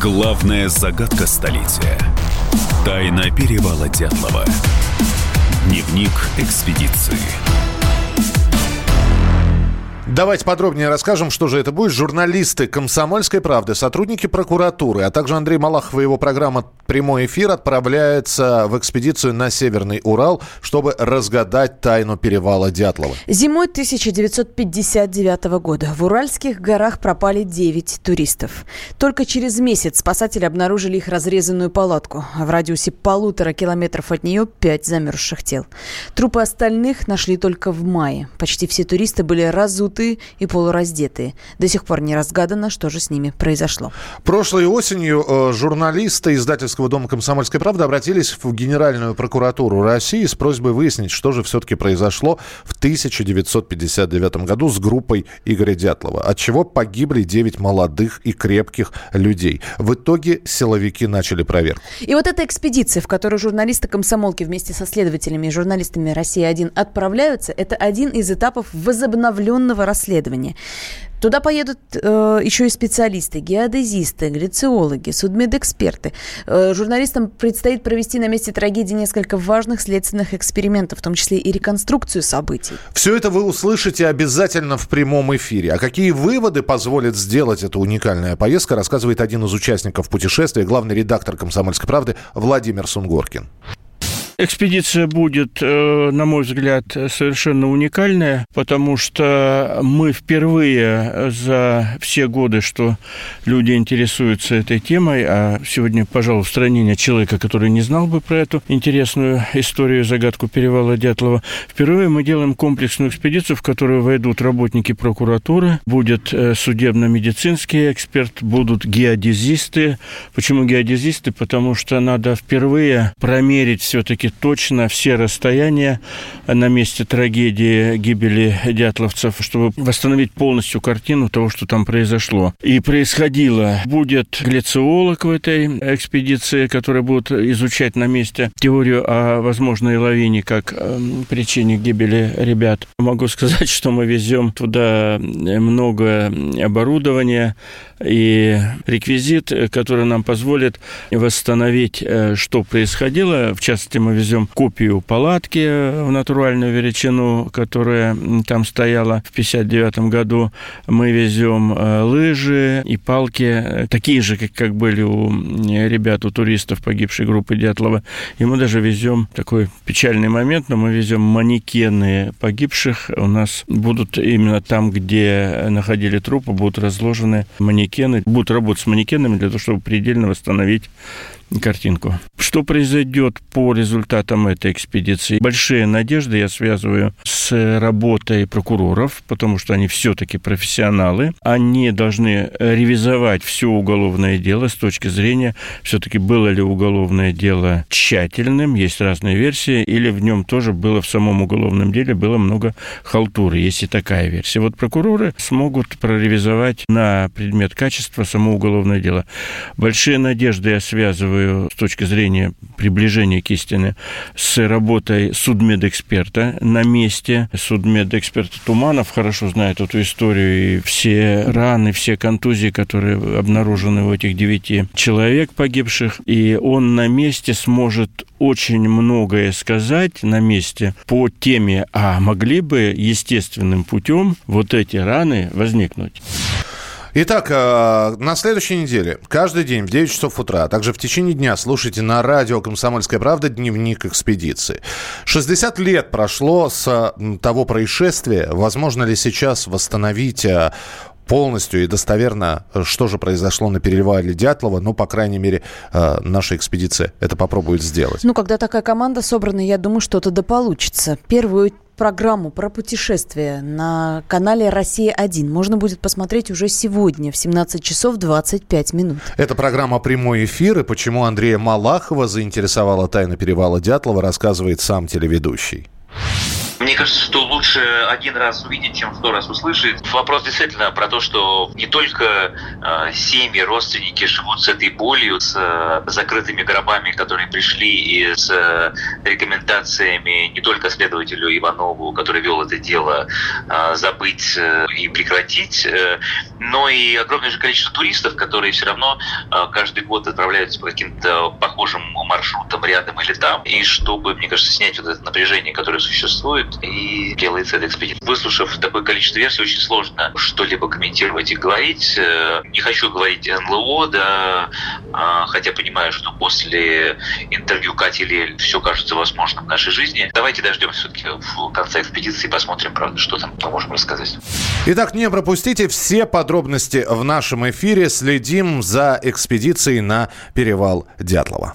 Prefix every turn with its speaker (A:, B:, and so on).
A: Главная загадка столетия. Тайна перевала Дятлова. Дневник экспедиции.
B: Давайте подробнее расскажем, что же это будет. Журналисты «Комсомольской правды», сотрудники прокуратуры, а также Андрей Малахов и его программа «Прямой эфир» отправляются в экспедицию на Северный Урал, чтобы разгадать тайну перевала Дятлова.
C: Зимой 1959 года в Уральских горах пропали 9 туристов. Только через месяц спасатели обнаружили их разрезанную палатку. В радиусе полутора километров от нее 5 замерзших тел. Трупы остальных нашли только в мае. Почти все туристы были разуты голые и полураздетые. До сих пор не разгадано, что же с ними произошло.
B: Прошлой осенью э, журналисты издательского дома «Комсомольская правда» обратились в Генеральную прокуратуру России с просьбой выяснить, что же все-таки произошло в 1959 году с группой Игоря Дятлова, от чего погибли 9 молодых и крепких людей. В итоге силовики начали проверку.
C: И вот эта экспедиция, в которую журналисты комсомолки вместе со следователями и журналистами «Россия-1» отправляются, это один из этапов возобновленного расследования. Туда поедут э, еще и специалисты, геодезисты, глициологи, судмедэксперты. Э, журналистам предстоит провести на месте трагедии несколько важных следственных экспериментов, в том числе и реконструкцию событий.
B: Все это вы услышите обязательно в прямом эфире. А какие выводы позволит сделать эта уникальная поездка, рассказывает один из участников путешествия, главный редактор «Комсомольской правды» Владимир Сунгоркин.
D: Экспедиция будет, э, на мой взгляд, совершенно уникальная, потому что мы впервые за все годы, что люди интересуются этой темой, а сегодня, пожалуй, в стране нет человека, который не знал бы про эту интересную историю, загадку перевала Дятлова, впервые мы делаем комплексную экспедицию, в которую войдут работники прокуратуры, будет э, судебно-медицинский эксперт, будут геодезисты. Почему геодезисты? Потому что надо впервые промерить все-таки точно все расстояния на месте трагедии гибели дятловцев, чтобы восстановить полностью картину того, что там произошло. И происходило. Будет глициолог в этой экспедиции, который будет изучать на месте теорию о возможной лавине как эм, причине гибели ребят. Могу сказать, что мы везем туда много оборудования и реквизит, который нам позволит восстановить, э, что происходило. В частности, мы везем копию палатки в натуральную величину, которая там стояла в 59 году. Мы везем э, лыжи и палки, такие же, как, как были у ребят, у туристов погибшей группы Дятлова. И мы даже везем такой печальный момент, но мы везем манекены погибших. У нас будут именно там, где находили трупы, будут разложены манекены, будут работать с манекенами для того, чтобы предельно восстановить картинку. Что произойдет по результатам этой экспедиции? Большие надежды я связываю с работой прокуроров, потому что они все-таки профессионалы. Они должны ревизовать все уголовное дело с точки зрения, все-таки было ли уголовное дело тщательным, есть разные версии, или в нем тоже было в самом уголовном деле было много халтуры, есть и такая версия. Вот прокуроры смогут проревизовать на предмет качества само уголовное дело. Большие надежды я связываю с точки зрения приближения к истине с работой судмедэксперта на месте. Судмедэксперт Туманов хорошо знает эту историю и все раны, все контузии, которые обнаружены у этих девяти человек погибших. И он на месте сможет очень многое сказать на месте по теме, а могли бы естественным путем вот эти раны возникнуть.
B: Итак, э, на следующей неделе, каждый день в 9 часов утра, а также в течение дня слушайте на радио «Комсомольская правда» дневник экспедиции. 60 лет прошло с того происшествия. Возможно ли сейчас восстановить э, полностью и достоверно, что же произошло на перевале Дятлова. Ну, по крайней мере, э, наша экспедиция это попробует сделать.
C: Ну, когда такая команда собрана, я думаю, что-то да получится. Первую программу про путешествия на канале «Россия-1» можно будет посмотреть уже сегодня в 17 часов 25 минут.
B: Это программа «Прямой эфир», и почему Андрея Малахова заинтересовала тайна перевала Дятлова, рассказывает сам телеведущий.
E: Мне кажется, что лучше один раз увидеть, чем сто раз услышать. Вопрос действительно про то, что не только э, семьи, родственники живут с этой болью, с э, закрытыми гробами, которые пришли, и с э, рекомендациями не только следователю Иванову, который вел это дело, э, забыть э, и прекратить, э, но и огромное же количество туристов, которые все равно э, каждый год отправляются по каким-то похожим маршрутам рядом или там, и чтобы, мне кажется, снять вот это напряжение, которое существует, и делается эта экспедиция. Выслушав такое количество версий, очень сложно что-либо комментировать и говорить. Э, не хочу говорить НЛО, да, а, хотя понимаю, что после интервью Кати Лель все кажется возможным в нашей жизни. Давайте дождемся все-таки в конце экспедиции посмотрим, правда, что там можем рассказать.
B: Итак, не пропустите все подробности в нашем эфире. Следим за экспедицией на перевал Дятлова.